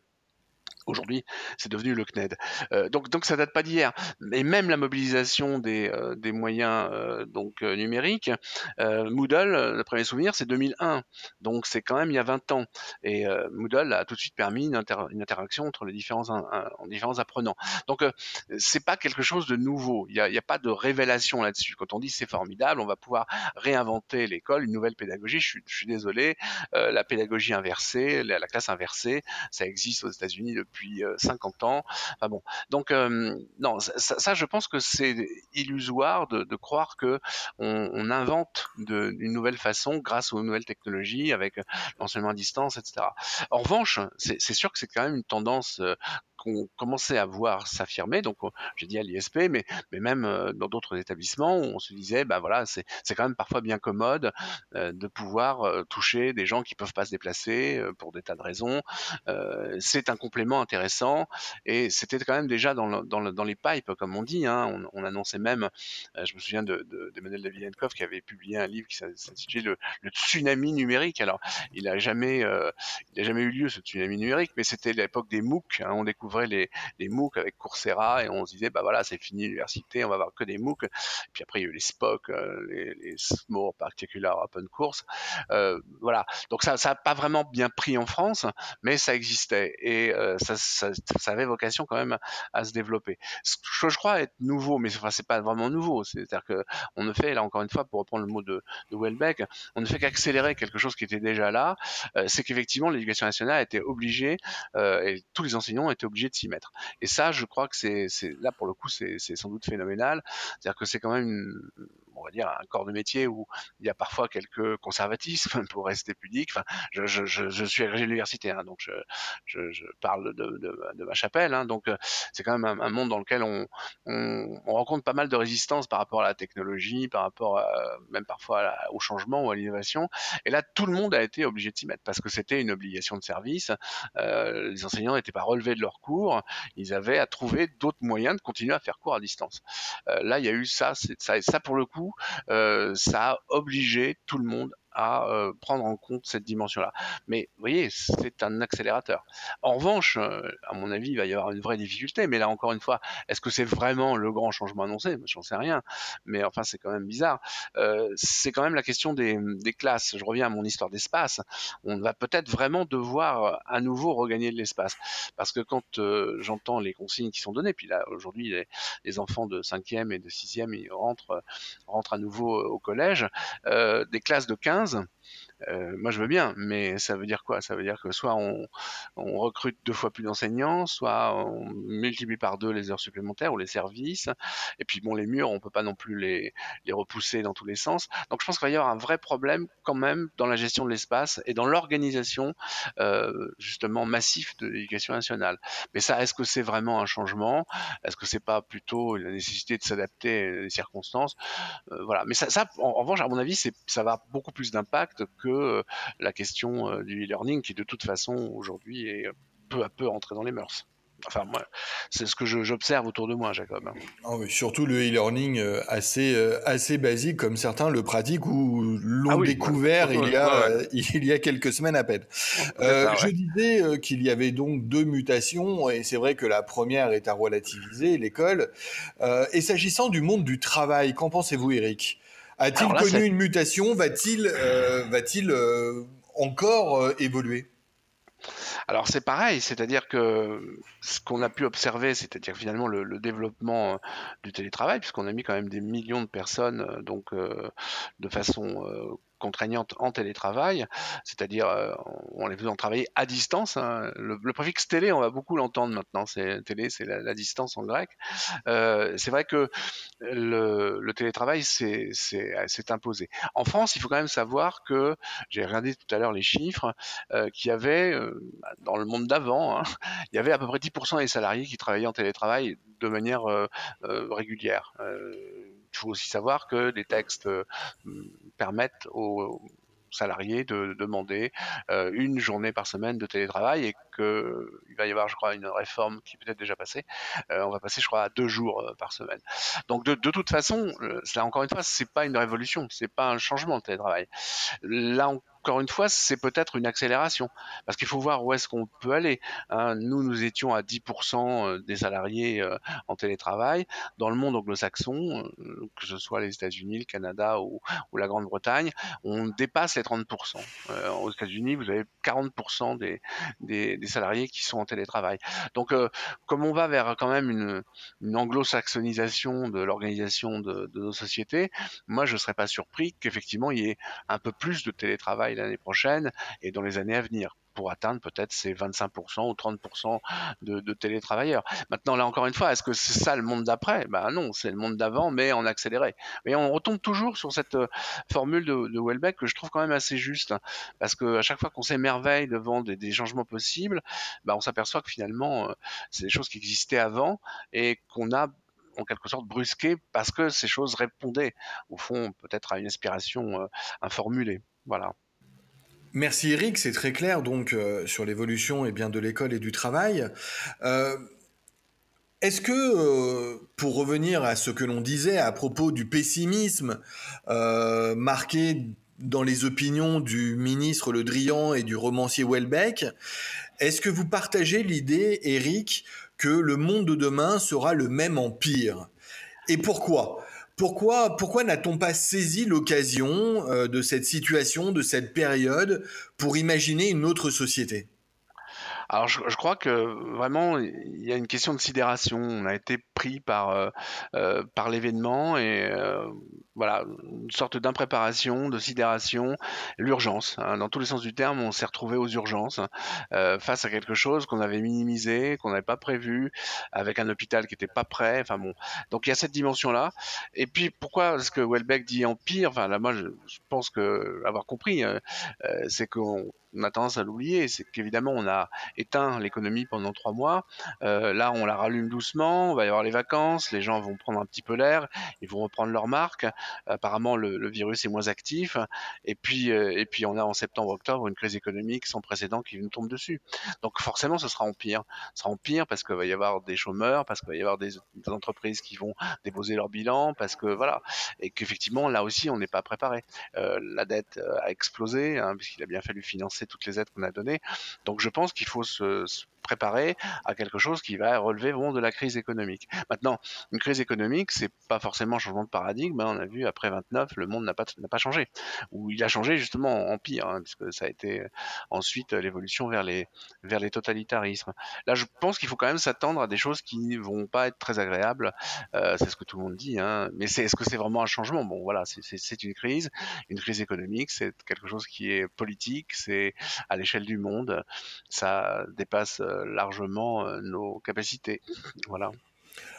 Aujourd'hui, c'est devenu le CNED. Euh, donc, donc ça date pas d'hier. Et même la mobilisation des, euh, moyens euh, donc numériques, Moodle, le premier souvenir, c'est 2001. Donc c'est quand même il y a 20 ans. Et Moodle a tout de suite permis une, interaction entre les différents, apprenants. Donc c'est pas quelque chose de nouveau. Il n'y a, pas de révélation là-dessus. Quand on dit c'est formidable, on va pouvoir réinventer l'école, une nouvelle pédagogie. Je suis, désolé, la pédagogie inversée, la classe inversée, ça existe aux États-Unis depuis depuis 50 ans. Enfin bon, donc non, ça, je pense que c'est illusoire de, croire que on, invente de, une nouvelle façon grâce aux nouvelles technologies avec l'enseignement à distance, etc. En revanche, c'est sûr que c'est quand même une tendance qu'on commençait à voir s'affirmer. Donc, j'ai dit à l'ISP, mais, même euh, dans d'autres établissements, on se disait, bah voilà, c'est quand même parfois bien commode euh, de pouvoir euh, toucher des gens qui peuvent pas se déplacer pour des tas de raisons. c'est un complément intéressant et c'était quand même déjà dans, les pipes, comme on dit. Hein. On, annonçait même, je me souviens de, de, de Davidenkov qui avait publié un livre qui s'intitulait le, tsunami numérique. Alors, il a jamais, eu lieu ce tsunami numérique, mais c'était l'époque des MOOC. Hein. On découvre les, les MOOC avec Coursera et on se disait, bah voilà, c'est fini l'université, on va avoir que des MOOC. puis après, il y a eu les SPOC, euh, les, les Small Particular Open Course. Euh, voilà. Donc ça, n'a pas vraiment bien pris en France, mais ça existait et euh, ça, avait vocation quand même à se développer. Ce que je crois être nouveau, mais enfin, c'est pas vraiment nouveau. C'est-à-dire que on ne fait, là encore une fois, pour reprendre le mot de, de Welbeck, on ne fait qu'accélérer quelque chose qui était déjà là. c'est qu'effectivement, l'éducation nationale été obligée, et tous les enseignants ont été de s'y mettre. Et ça, je crois que c'est là pour le coup, c'est sans doute phénoménal. C'est-à-dire que c'est quand même une, on va dire, un corps de métier où il y a parfois quelques conservatismes *laughs* pour rester pudique. Enfin, je, suis agrégé universitaire, hein, donc je, parle de, ma chapelle. Hein, donc euh, c'est quand même un, monde dans lequel on, on, on, rencontre pas mal de résistance par rapport à la technologie, par rapport à, même parfois au changement ou à l'innovation. Et là, tout le monde a été obligé de s'y mettre parce que c'était une obligation de service. Euh, les enseignants n'étaient pas relevés de leurs cours, ils avaient à trouver d'autres moyens de continuer à faire cours à distance. Euh, là, il y a eu ça, ça pour le coup, euh, ça a obligé tout le monde à euh, prendre en compte cette dimension-là. Mais vous voyez, c'est un accélérateur. En revanche, euh, à mon avis, il va y avoir une vraie difficulté. Mais là, encore une fois, est-ce que c'est vraiment le grand changement annoncé? J'en sais rien. Mais enfin, c'est quand même bizarre. Euh, c'est quand même la question des, classes. Je reviens à mon histoire d'espace. On va peut-être vraiment devoir à nouveau regagner de l'espace. Parce que quand j'entends les consignes qui sont données, puis là, aujourd'hui, les, enfants de 5e et de 6e, ils rentrent à nouveau au collège, des classes de 15 2015 euh, moi, je veux bien, mais ça veut dire quoi? Ça veut dire que soit on, recrute deux fois plus d'enseignants, soit on multiplie par deux les heures supplémentaires ou les services. Et puis, bon, les murs, on peut pas non plus les, repousser dans tous les sens. Donc, je pense qu'il va y avoir un vrai problème quand même dans la gestion de l'espace et dans l'organisation, euh, justement, massif de l'éducation nationale. Mais ça, est-ce que c'est vraiment un changement? Est-ce que c'est pas plutôt la nécessité de s'adapter aux circonstances? Euh, Voilà. Mais ça, ça en, revanche, à mon avis, ça va beaucoup plus d'impact que euh, la question euh, du e-learning qui de toute façon aujourd'hui est peu à peu entré dans les mœurs. Enfin, moi, c'est ce que j'observe autour de moi, Jacob. Ah surtout le e-learning euh, assez, assez basique, comme certains le pratiquent ou l'ont ah découvert il, y a, *laughs* il y a quelques semaines à peine. Je disais qu'il y avait donc deux mutations, et c'est vrai que la première est à relativiser, l'école. et s'agissant du monde du travail, qu'en pensez-vous, Eric? A-t-il connu une mutation? Va-t-il euh, va-t-il euh, encore euh, évoluer? Alors c'est pareil, c'est-à-dire que ce qu'on a pu observer, c'est-à-dire finalement le, développement du télétravail, puisqu'on a mis quand même des millions de personnes donc de façon contraignante en télétravail, c'est-à-dire euh, on les faisant travailler à distance. Hein. Le, préfixe télé, on va beaucoup l'entendre maintenant. C'est télé, c'est la, distance en grec. Euh, c'est vrai que le, télétravail s'est imposé. En France, il faut quand même savoir que j'ai regardé tout à l'heure les chiffres euh, qu'il y avait dans le monde d'avant, hein, il y avait à peu près 10% des salariés qui travaillaient en télétravail de manière régulière il faut aussi savoir que les textes euh, permettent aux salariés de demander euh, une journée par semaine de télétravail et qu'il va y avoir, je crois, une réforme qui est peut-être déjà passée. Euh, on va passer, je crois, à deux jours par semaine. Donc, de, toute façon, là encore une fois, c'est pas une révolution, c'est pas un changement de télétravail. Là, encore une fois, c'est peut-être une accélération, parce qu'il faut voir où est-ce qu'on peut aller. Hein. Nous, nous étions à 10% euh, des salariés euh, en télétravail. Dans le monde anglo-saxon, euh, que ce soit les États-Unis, le Canada ou, la Grande-Bretagne, on dépasse les 30%. aux États-Unis, vous avez 40% des, salariés qui sont en télétravail. Donc, comme on va vers quand même une, anglo-saxonisation de l'organisation de, de, nos sociétés, moi, je ne serais pas surpris qu'effectivement, il y ait un peu plus de télétravail l'année prochaine et dans les années à venir pour atteindre peut-être ces 25% ou 30% de, télétravailleurs. Maintenant, là encore une fois, est-ce que c'est ça le monde d'après? Ben non, c'est le monde d'avant, mais en accéléré. Mais on retombe toujours sur cette euh, formule de, de Welbeck que je trouve quand même assez juste, parce qu'à chaque fois qu'on s'émerveille devant des, changements possibles, ben on s'aperçoit que finalement, euh, c'est des choses qui existaient avant et qu'on a en quelque sorte brusqué parce que ces choses répondaient au fond peut-être à une inspiration euh, informulée. Voilà. Merci Eric, c'est très clair donc euh, sur l'évolution eh bien de l'école et du travail. Euh, est-ce que, euh, pour revenir à ce que l'on disait à propos du pessimisme marqué dans les opinions du ministre Le Drian et du romancier Welbeck, est-ce que vous partagez l'idée, Eric, que le monde de demain sera le même en pire Et pourquoi? Pourquoi, pourquoi n'a-t-on pas saisi l'occasion euh, de cette situation, de cette période, pour imaginer une autre société? Alors je, crois que vraiment il y a une question de sidération. On a été pris par euh, euh, par l'événement et voilà, une sorte d'impréparation, de sidération, l'urgence. Hein. Dans tous les sens du terme, on s'est retrouvé aux urgences euh, face à quelque chose qu'on avait minimisé, qu'on n'avait pas prévu, avec un hôpital qui n'était pas prêt. Enfin bon, donc il y a cette dimension-là. Et puis pourquoi est-ce que Welbeck dit empire Enfin là, moi, je, pense que avoir compris, euh, euh, c'est qu'on on a tendance à l'oublier, c'est qu'évidemment on a éteint l'économie pendant trois mois. là, on la rallume doucement. On va y avoir les vacances, les gens vont prendre un petit peu l'air, ils vont reprendre leur marque apparemment le, virus est moins actif. Et puis, euh, et puis on a en septembre-octobre une crise économique sans précédent qui nous tombe dessus. Donc forcément, ce sera en pire. Ce sera en pire parce qu'il va y avoir des chômeurs, parce qu'il va y avoir des, entreprises qui vont déposer leur bilan, parce que voilà, et qu'effectivement là aussi on n'est pas préparé. Euh, la dette euh, a explosé hein, puisqu'il a bien fallu financer toutes les aides qu'on a données. Donc je pense qu'il faut se, préparer à quelque chose qui va relever vraiment de la crise économique. Maintenant, une crise économique, c'est pas forcément un changement de paradigme. Hein. On a vu après 29, le monde n'a pas n'a pas changé, ou il a changé justement en pire, hein, puisque ça a été ensuite l'évolution vers les vers les totalitarismes. Là, je pense qu'il faut quand même s'attendre à des choses qui ne vont pas être très agréables. Euh, c'est ce que tout le monde dit, hein. mais c'est est-ce que c'est vraiment un changement? Bon, voilà, c'est une crise, une crise économique, c'est quelque chose qui est politique, c'est à l'échelle du monde, ça dépasse euh, largement euh, nos capacités. Voilà.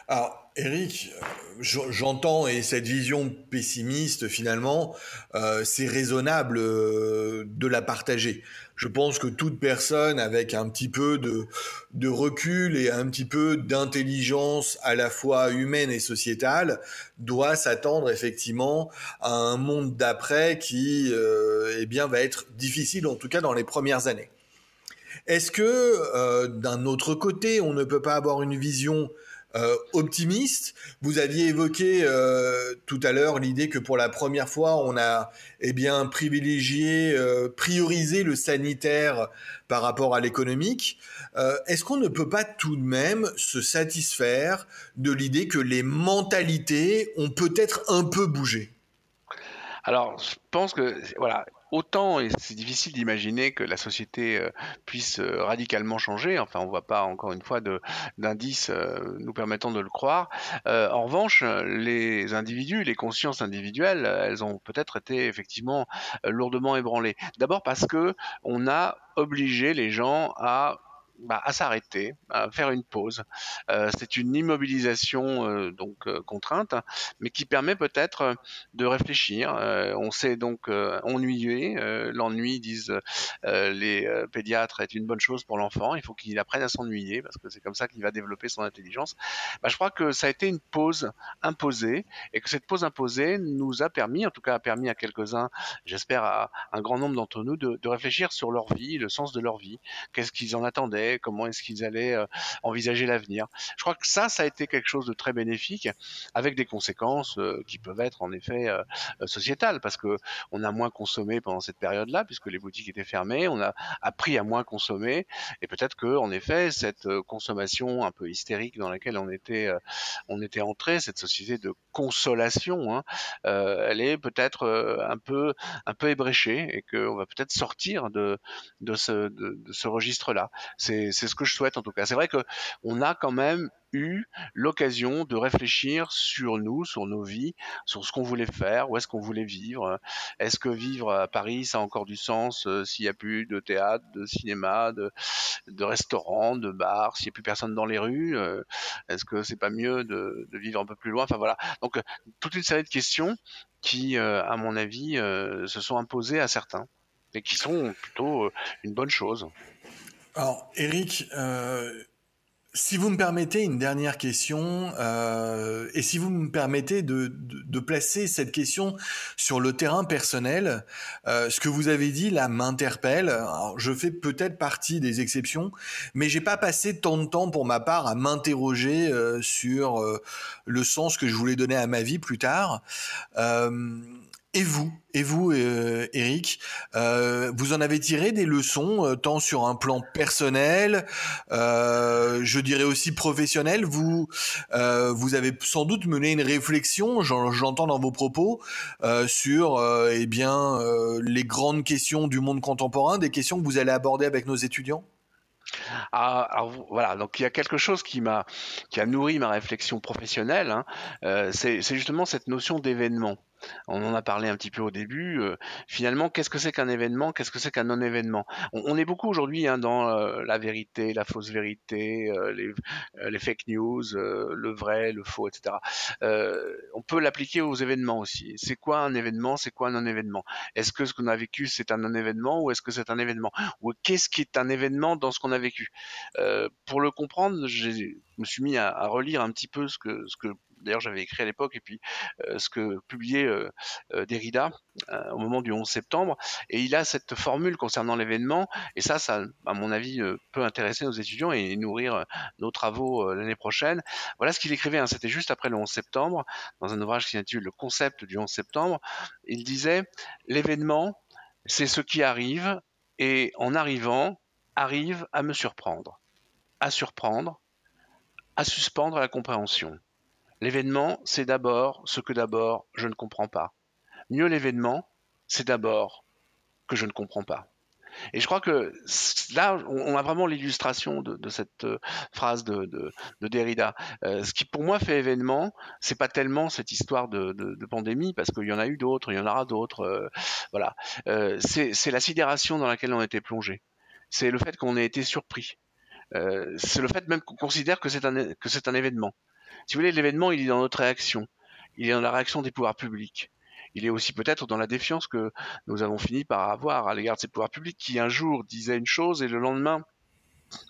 Alors, Eric, euh, j'entends et cette vision pessimiste, finalement, euh, c'est raisonnable de la partager. Je pense que toute personne avec un petit peu de, recul et un petit peu d'intelligence à la fois humaine et sociétale doit s'attendre effectivement à un monde d'après qui eh bien, va être difficile, en tout cas dans les premières années. Est-ce que euh, d'un autre côté, on ne peut pas avoir une vision euh, optimiste? Vous aviez évoqué euh, tout à l'heure l'idée que pour la première fois, on a eh bien privilégié, priorisé le sanitaire par rapport à l'économique. Est-ce qu'on ne peut pas tout de même se satisfaire de l'idée que les mentalités ont peut-être un peu bougé? Alors, je pense que voilà, autant c'est difficile d'imaginer que la société euh, puisse euh, radicalement changer. Enfin, on ne voit pas encore une fois d'indices euh, nous permettant de le croire. en revanche, les individus, les consciences individuelles, elles ont peut-être été effectivement lourdement ébranlées. D'abord parce que on a obligé les gens à bah, à s'arrêter, à faire une pause. Euh, c'est une immobilisation euh, donc euh, contrainte, mais qui permet peut-être de réfléchir. on s'est donc ennuyé. L'ennui, disent les pédiatres, est une bonne chose pour l'enfant. Il faut qu'il apprenne à s'ennuyer parce que c'est comme ça qu'il va développer son intelligence. Bah, je crois que ça a été une pause imposée et que cette pause imposée nous a permis, en tout cas a permis à quelques-uns, j'espère à un grand nombre d'entre nous, de, de réfléchir sur leur vie, le sens de leur vie, qu'est-ce qu'ils en attendaient? Comment est-ce qu'ils allaient euh, envisager l'avenir. Je crois que ça, ça a été quelque chose de très bénéfique, avec des conséquences euh, qui peuvent être en effet euh, sociétales, parce que on a moins consommé pendant cette période-là, puisque les boutiques étaient fermées, on a appris à moins consommer, et peut-être que en effet cette consommation un peu hystérique dans laquelle on était, on était entré, cette société de consolation, hein, elle est peut-être un peu, un peu ébréchée, et qu'on va peut-être sortir de, de ce, de, de ce registre-là. C'est c'est ce que je souhaite en tout cas. C'est vrai que on a quand même eu l'occasion de réfléchir sur nous, sur nos vies, sur ce qu'on voulait faire, où est-ce qu'on voulait vivre. Est-ce que vivre à Paris, ça a encore du sens euh, s'il n'y a plus de théâtre, de cinéma, de, de restaurants, de bars, s'il n'y a plus personne dans les rues euh, Est-ce que c'est pas mieux de, vivre un peu plus loin? Enfin voilà. Donc euh, toute une série de questions qui, à mon avis, se sont imposées à certains et qui sont plutôt une bonne chose. Alors, Eric, euh, si vous me permettez une dernière question, euh, et si vous me permettez de, de, placer cette question sur le terrain personnel, euh, ce que vous avez dit là m'interpelle. Je fais peut-être partie des exceptions, mais j'ai pas passé tant de temps pour ma part à m'interroger euh, sur euh, le sens que je voulais donner à ma vie plus tard. Euh, et vous, et vous, euh, Eric, euh, vous en avez tiré des leçons, euh, tant sur un plan personnel, je dirais aussi professionnel. Vous, vous avez sans doute mené une réflexion, j'entends dans vos propos, sur, eh bien, les grandes questions du monde contemporain, des questions que vous allez aborder avec nos étudiants. Ah, alors voilà, donc il y a quelque chose qui m'a, qui a nourri ma réflexion professionnelle. Hein, c'est justement cette notion d'événement. On en a parlé un petit peu au début. Euh, finalement, qu'est-ce que c'est qu'un événement Qu'est-ce que c'est qu'un non-événement? On, est beaucoup aujourd'hui hein, dans euh, la vérité, la fausse vérité, euh, les, fake news, le vrai, le faux, etc. on peut l'appliquer aux événements aussi. C'est quoi un événement? C'est quoi un non-événement? Est-ce que ce qu'on a vécu, c'est un non-événement ou est-ce que c'est un événement? Ou qu'est-ce qui est un événement dans ce qu'on a vécu? Pour le comprendre, je me suis mis à, relire un petit peu ce que d'ailleurs j'avais écrit à l'époque, et puis euh, ce que publiait euh, euh, Derrida au moment du 11 septembre, et il a cette formule concernant l'événement, et ça, ça, à mon avis, peut intéresser nos étudiants et nourrir nos travaux l'année prochaine. Voilà ce qu'il écrivait, hein, c'était juste après le 11 septembre, dans un ouvrage qui s'intitule Le concept du 11 septembre. Il disait, l'événement, c'est ce qui arrive, et en arrivant, arrive à me surprendre. à surprendre, à suspendre la compréhension. L'événement, c'est d'abord ce que d'abord je ne comprends pas. Mieux l'événement, c'est d'abord que je ne comprends pas. Et je crois que là, on a vraiment l'illustration de, cette euh, phrase de, Derrida. Euh, ce qui pour moi fait événement, c'est pas tellement cette histoire de, pandémie, parce qu'il y en a eu d'autres, il y en aura d'autres. Euh, voilà, c'est la sidération dans laquelle on a été plongé. C'est le fait qu'on ait été surpris. c'est le fait même qu'on considère que c'est un que c'est un événement. Si vous voulez, l'événement, il est dans notre réaction. Il est dans la réaction des pouvoirs publics il est aussi peut-être dans la défiance que nous avons fini par avoir à l'égard de ces pouvoirs publics qui un jour disaient une chose et le lendemain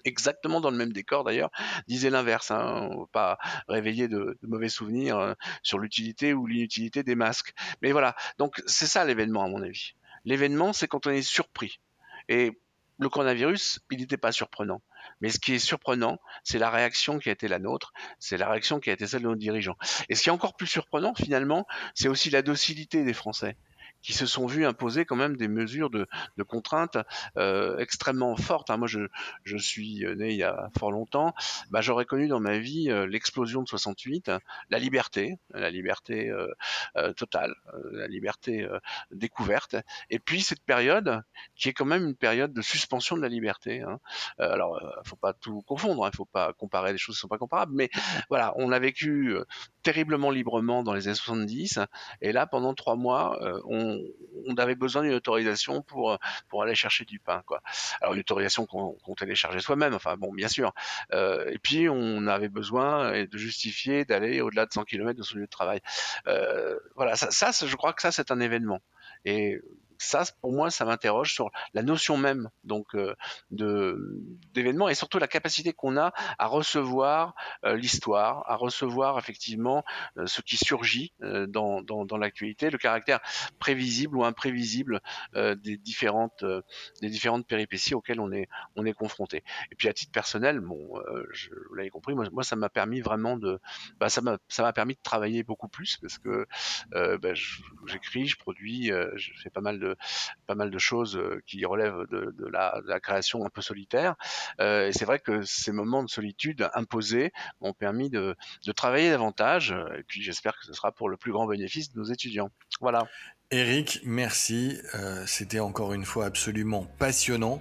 exactement dans le même décor d'ailleurs, disaient l'inverse. Hein. On va pas réveiller de, mauvais souvenirs euh, sur l'utilité ou l'inutilité des masques. Mais voilà, donc c'est ça l'événement à mon avis. L'événement, c'est quand on est surpris. Et le coronavirus, il n'était pas surprenant. Mais ce qui est surprenant, c'est la réaction qui a été la nôtre, c'est la réaction qui a été celle de nos dirigeants. Et ce qui est encore plus surprenant, finalement, c'est aussi la docilité des Français qui se sont vus imposer quand même des mesures de, de contraintes euh, extrêmement fortes. Hein. Moi, je, je, suis né il y a fort longtemps. Bah, J'aurais connu dans ma vie euh, l'explosion de 68, la liberté, la liberté euh, euh totale, euh, la liberté euh, découverte, et puis cette période qui est quand même une période de suspension de la liberté. Hein. alors, faut pas tout confondre, il hein. faut pas comparer des choses qui sont pas comparables, mais voilà, on a vécu terriblement librement dans les années 70, et là, pendant trois mois, on on, avait besoin d'une autorisation pour pour aller chercher du pain quoi. Alors une autorisation qu'on téléchargeait soi-même, enfin bon bien sûr. Euh, et puis on avait besoin de justifier d'aller au-delà de 100 km de son lieu de travail. Euh, voilà, ça, ça, je crois que ça c'est un événement. Et ça, pour moi, ça m'interroge sur la notion même donc euh, d'événement et surtout la capacité qu'on a à recevoir euh, l'histoire, à recevoir effectivement euh, ce qui surgit dans, dans, l'actualité, le caractère prévisible ou imprévisible des différentes péripéties auxquelles on est on est confronté. Et puis à titre personnel, bon, vous l'avez compris, moi, ça m'a permis vraiment de, bah, ça m'a permis de travailler beaucoup plus parce que bah, j'écris, je produis, je fais pas mal de pas mal de choses euh, qui relèvent de, la, création un peu solitaire. Euh, et c'est vrai que ces moments de solitude imposés m'ont permis de, travailler davantage. Et puis j'espère que ce sera pour le plus grand bénéfice de nos étudiants. Voilà. Eric, merci. Euh, c'était encore une fois absolument passionnant.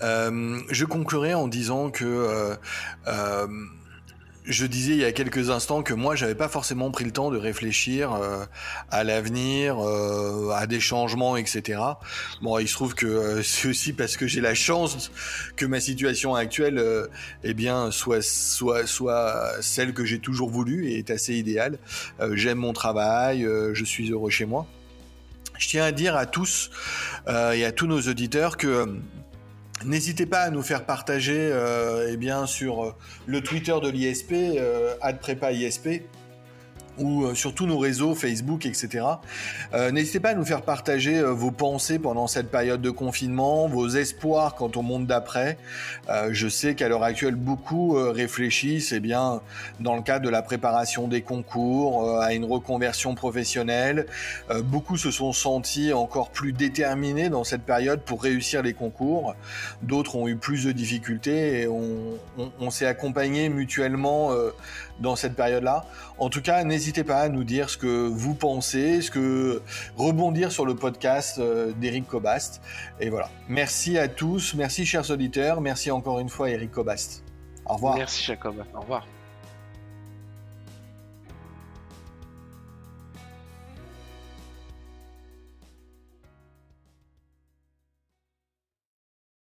je conclurai en disant que je disais il y a quelques instants que moi j'avais pas forcément pris le temps de réfléchir euh, à l'avenir, euh, à des changements, etc. Bon, il se trouve que euh, c'est aussi parce que j'ai la chance que ma situation actuelle, eh bien, soit soit soit celle que j'ai toujours voulu et est assez idéale. J'aime mon travail, je suis heureux chez moi. Je tiens à dire à tous et à tous nos auditeurs que N'hésitez pas à nous faire partager euh, eh bien, sur euh, le Twitter de l'ISP, euh, ISP, ou euh, sur tous nos réseaux, Facebook, etc. Euh, n'hésitez pas à nous faire partager euh, vos pensées pendant cette période de confinement, vos espoirs quant au monde d'après. je sais qu'à l'heure actuelle, beaucoup réfléchissent eh bien, dans le cadre de la préparation des concours, à une reconversion professionnelle. beaucoup se sont sentis encore plus déterminés dans cette période pour réussir les concours. D'autres ont eu plus de difficultés et on, on s'est accompagnés mutuellement dans cette période-là. En tout cas, n'hésitez pas à nous dire ce que vous pensez, ce que rebondir sur le podcast euh, d'Eric Cobast. Et voilà. Merci à tous, merci chers auditeurs, merci encore une fois Eric Cobast. Au revoir. Merci Jacob. Au revoir.